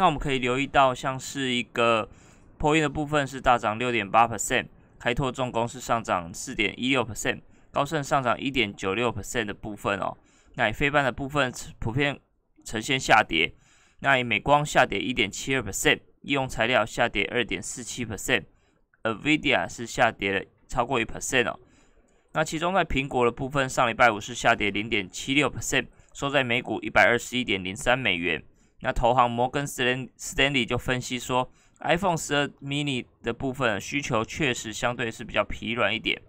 那我们可以留意到，像是一个破音的部分是大涨六点八 percent，开拓重工是上涨四点一六 percent，高盛上涨一点九六 percent 的部分哦。那以非半的部分普遍呈现下跌，那以美光下跌一点七二 percent，应用材料下跌二点四七 percent，Nvidia 是下跌了超过一 percent 哦。那其中在苹果的部分，上礼拜五是下跌零点七六 percent，收在每股一百二十一点零三美元。那投行摩根斯丹斯丹利就分析说，iPhone 十二 mini 的部分需求确实相对是比较疲软一点。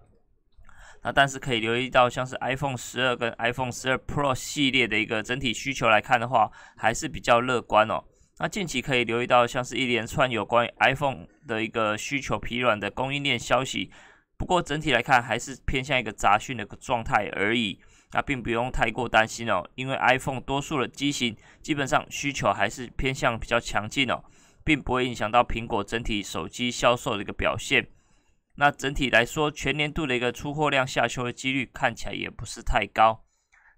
那但是可以留意到，像是 iPhone 十二跟 iPhone 十二 Pro 系列的一个整体需求来看的话，还是比较乐观哦。那近期可以留意到，像是一连串有关于 iPhone 的一个需求疲软的供应链消息。不过整体来看，还是偏向一个杂讯的个状态而已。那并不用太过担心哦，因为 iPhone 多数的机型基本上需求还是偏向比较强劲哦，并不会影响到苹果整体手机销售的一个表现。那整体来说，全年度的一个出货量下修的几率看起来也不是太高。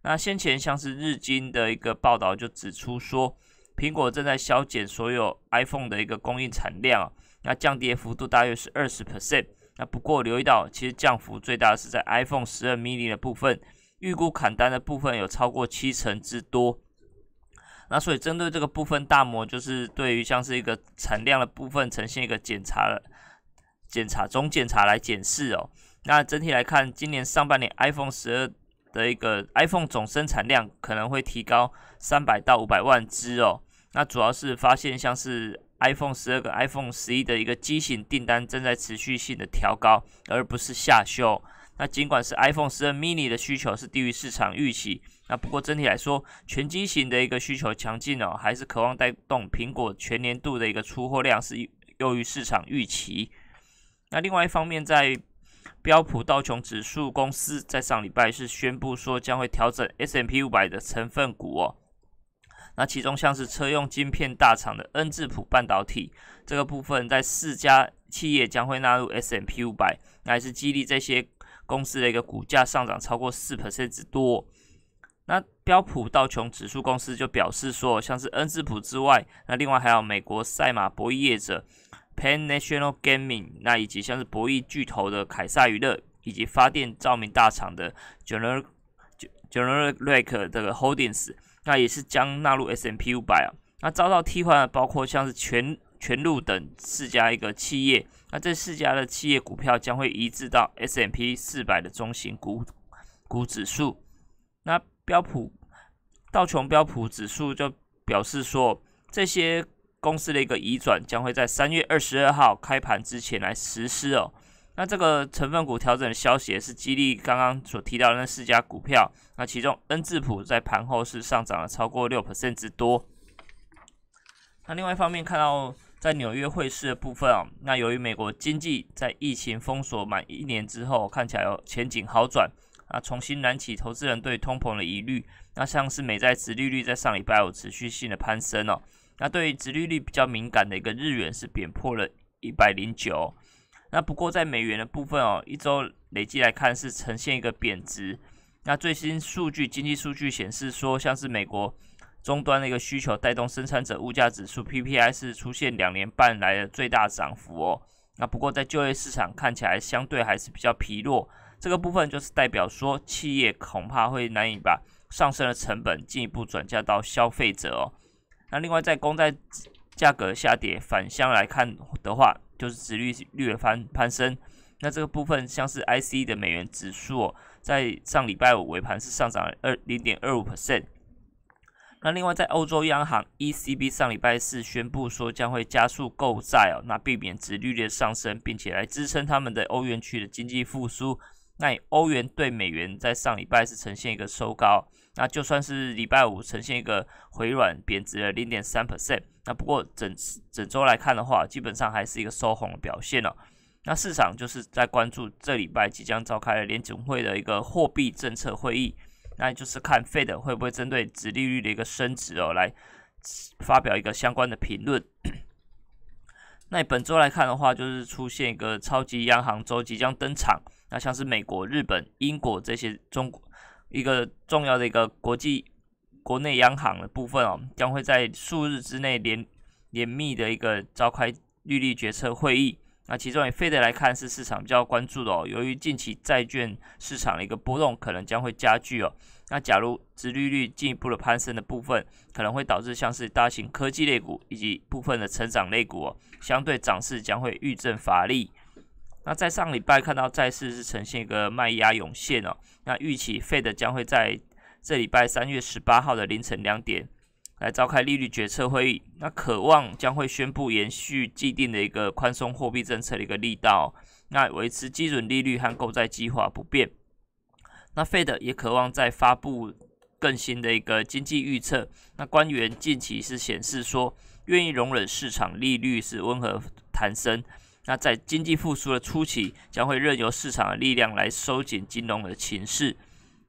那先前像是日经的一个报道就指出说，苹果正在削减所有 iPhone 的一个供应产量，那降跌幅度大约是二十 percent。那不过留意到，其实降幅最大的是在 iPhone 十二 mini 的部分，预估砍单的部分有超过七成之多。那所以针对这个部分，大摩就是对于像是一个产量的部分呈现一个检查了检查总检查来检视哦。那整体来看，今年上半年 iPhone 十二的一个 iPhone 总生产量可能会提高三百到五百万只哦。那主要是发现像是。iPhone 十二跟 iPhone 十一的一个机型订单正在持续性的调高，而不是下修。那尽管是 iPhone 十二 mini 的需求是低于市场预期，那不过整体来说，全机型的一个需求强劲哦，还是渴望带动苹果全年度的一个出货量是优于市场预期。那另外一方面，在标普道琼指数公司在上礼拜是宣布说将会调整 S&P 五百的成分股哦。那其中像是车用晶片大厂的恩智浦半导体这个部分，在四家企业将会纳入 S M P 五百，那也是激励这些公司的一个股价上涨超过四 percent 之多。那标普道琼指数公司就表示说，像是恩智浦之外，那另外还有美国赛马博弈业者 Pan National Gaming，那以及像是博弈巨头的凯撒娱乐，以及发电照明大厂的 General General Lake 这个 Holdings。那也是将纳入 S M P 五百啊，那遭到替换的包括像是全全路等四家一个企业，那这四家的企业股票将会移至到 S M P 四百的中型股股指数。那标普道琼标普指数就表示说，这些公司的一个移转将会在三月二十二号开盘之前来实施哦。那这个成分股调整的消息也是激励刚刚所提到的那四家股票。那其中恩智浦在盘后是上涨了超过六 percent 之多。那另外一方面看到在纽约汇市的部分啊，那由于美国经济在疫情封锁满一年之后，看起来有前景好转啊，重新燃起投资人对通膨的疑虑。那像是美债殖利率在上礼拜有持续性的攀升哦。那对于殖利率比较敏感的一个日元是贬破了一百零九。那不过在美元的部分哦，一周累计来看是呈现一个贬值。那最新数据，经济数据显示说，像是美国终端的一个需求带动生产者物价指数 PPI 是出现两年半来的最大涨幅哦。那不过在就业市场看起来相对还是比较疲弱，这个部分就是代表说企业恐怕会难以把上升的成本进一步转嫁到消费者哦。那另外在公债价格下跌反向来看的话，就是殖率率的攀攀升，那这个部分像是 IC 的美元指数，在上礼拜五尾盘是上涨了二零点二五 percent。那另外在欧洲央行 ECB 上礼拜四宣布说将会加速购债哦，那避免殖利率的上升，并且来支撑他们的欧元区的经济复苏。那欧元对美元在上礼拜是呈现一个收高，那就算是礼拜五呈现一个回软贬值了零点三 percent。那不过整整周来看的话，基本上还是一个收红的表现哦。那市场就是在关注这礼拜即将召开的联总会的一个货币政策会议，那就是看 Fed 会不会针对殖利率的一个升值哦，来发表一个相关的评论。那本周来看的话，就是出现一个超级央行周即将登场。那像是美国、日本、英国这些中国一个重要的一个国际国内央行的部分哦，将会在数日之内连严密的一个召开利率决策会议。那其中以费的来看是市场比较关注的哦，由于近期债券市场的一个波动可能将会加剧哦。那假如殖利率进一步的攀升的部分，可能会导致像是大型科技类股以及部分的成长类股哦，相对涨势将会遇震乏力。那在上礼拜看到债市是呈现一个卖压涌现哦，那预期费的将会在这礼拜三月十八号的凌晨两点来召开利率决策会议，那渴望将会宣布延续既定的一个宽松货币政策的一个力道，那维持基准利率和购债计划不变。那费的也渴望再发布更新的一个经济预测，那官员近期是显示说愿意容忍市场利率是温和弹升。那在经济复苏的初期，将会任由市场的力量来收紧金融的情势。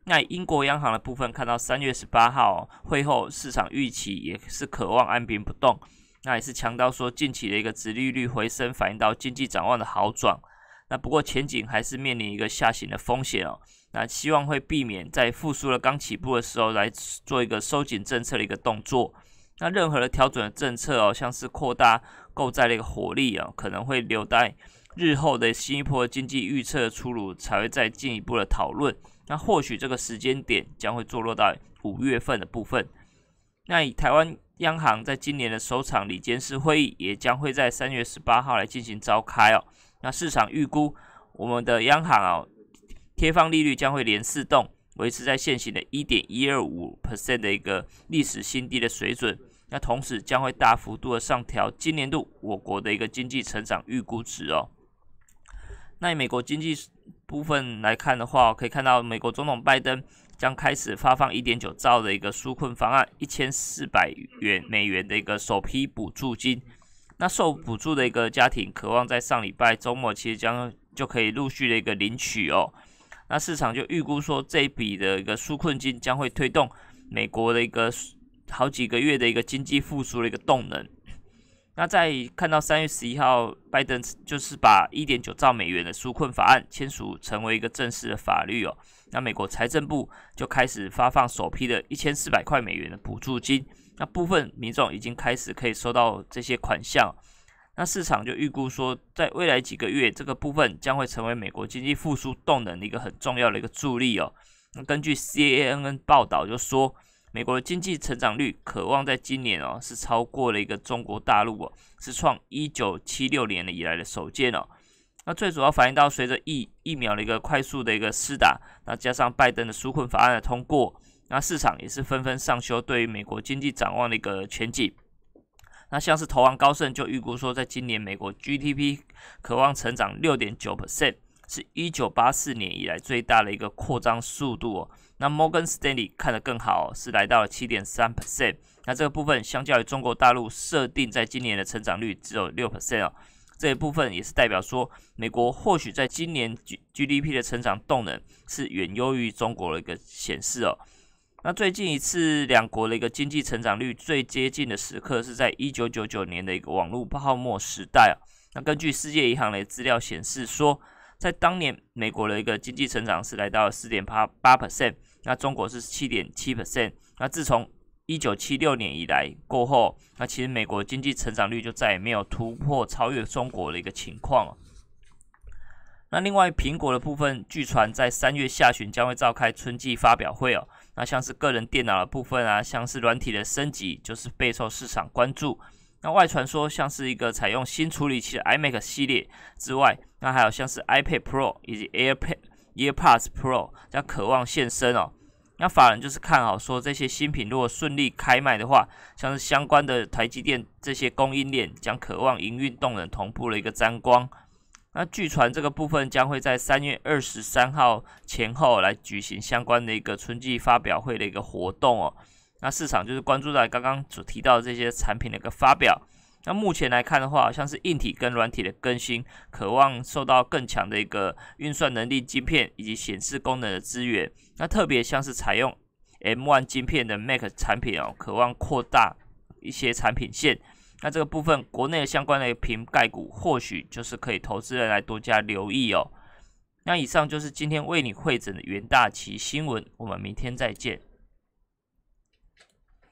那英国央行的部分，看到三月十八号会后，市场预期也是渴望按兵不动。那也是强调说，近期的一个殖利率回升，反映到经济展望的好转。那不过前景还是面临一个下行的风险哦。那希望会避免在复苏了刚起步的时候来做一个收紧政策的一个动作。那任何的调整的政策哦，像是扩大购债的一个火力啊，可能会留待日后的新一波经济预测出炉才会再进一步的讨论。那或许这个时间点将会坐落到五月份的部分。那以台湾央行在今年的首场理监事会议也将会在三月十八号来进行召开哦。那市场预估我们的央行哦，贴放利率将会连四动。维持在现行的一点一二五 percent 的一个历史新低的水准，那同时将会大幅度的上调今年度我国的一个经济成长预估值哦。那美国经济部分来看的话，可以看到美国总统拜登将开始发放一点九兆的一个纾困方案，一千四百元美元的一个首批补助金。那受补助的一个家庭，渴望在上礼拜周末其实将就可以陆续的一个领取哦。那市场就预估说，这一笔的一个纾困金将会推动美国的一个好几个月的一个经济复苏的一个动能。那在看到三月十一号，拜登就是把一点九兆美元的纾困法案签署成为一个正式的法律哦。那美国财政部就开始发放首批的一千四百块美元的补助金，那部分民众已经开始可以收到这些款项。那市场就预估说，在未来几个月，这个部分将会成为美国经济复苏动能的一个很重要的一个助力哦。那根据 C A N N 报道就说，美国的经济成长率渴望在今年哦是超过了一个中国大陆哦，是创一九七六年以来的首见哦。那最主要反映到随着疫疫苗的一个快速的一个施打，那加上拜登的纾困法案的通过，那市场也是纷纷上修对于美国经济展望的一个前景。那像是投行高盛就预估说，在今年美国 GDP 渴望成长六点九 percent，是一九八四年以来最大的一个扩张速度哦。那 Morgan Stanley 看得更好，是来到了七点三 percent。那这个部分相较于中国大陆设定在今年的成长率只有六 percent 哦，这一部分也是代表说，美国或许在今年 G GDP 的成长动能是远优于中国的一个显示哦。那最近一次两国的一个经济成长率最接近的时刻，是在一九九九年的一个网络泡沫时代啊。那根据世界银行的资料显示说，在当年美国的一个经济成长是来到四点八八 percent，那中国是七点七 percent。那自从一九七六年以来过后，那其实美国经济成长率就再也没有突破超越中国的一个情况。那另外苹果的部分，据传在三月下旬将会召开春季发表会哦。那像是个人电脑的部分啊，像是软体的升级，就是备受市场关注。那外传说像是一个采用新处理器的 iMac 系列之外，那还有像是 iPad Pro 以及 AirPad AirPods Pro 将渴望现身哦。那法人就是看好说这些新品如果顺利开卖的话，像是相关的台积电这些供应链将渴望营运动能同步的一个沾光。那据传这个部分将会在三月二十三号前后来举行相关的一个春季发表会的一个活动哦。那市场就是关注在刚刚所提到的这些产品的一个发表。那目前来看的话，像是硬体跟软体的更新，渴望受到更强的一个运算能力晶片以及显示功能的资源。那特别像是采用 M1 晶片的 Mac 产品哦，渴望扩大一些产品线。那这个部分，国内相关的瓶盖股，或许就是可以投资人来多加留意哦。那以上就是今天为你会诊的元大旗新闻，我们明天再见。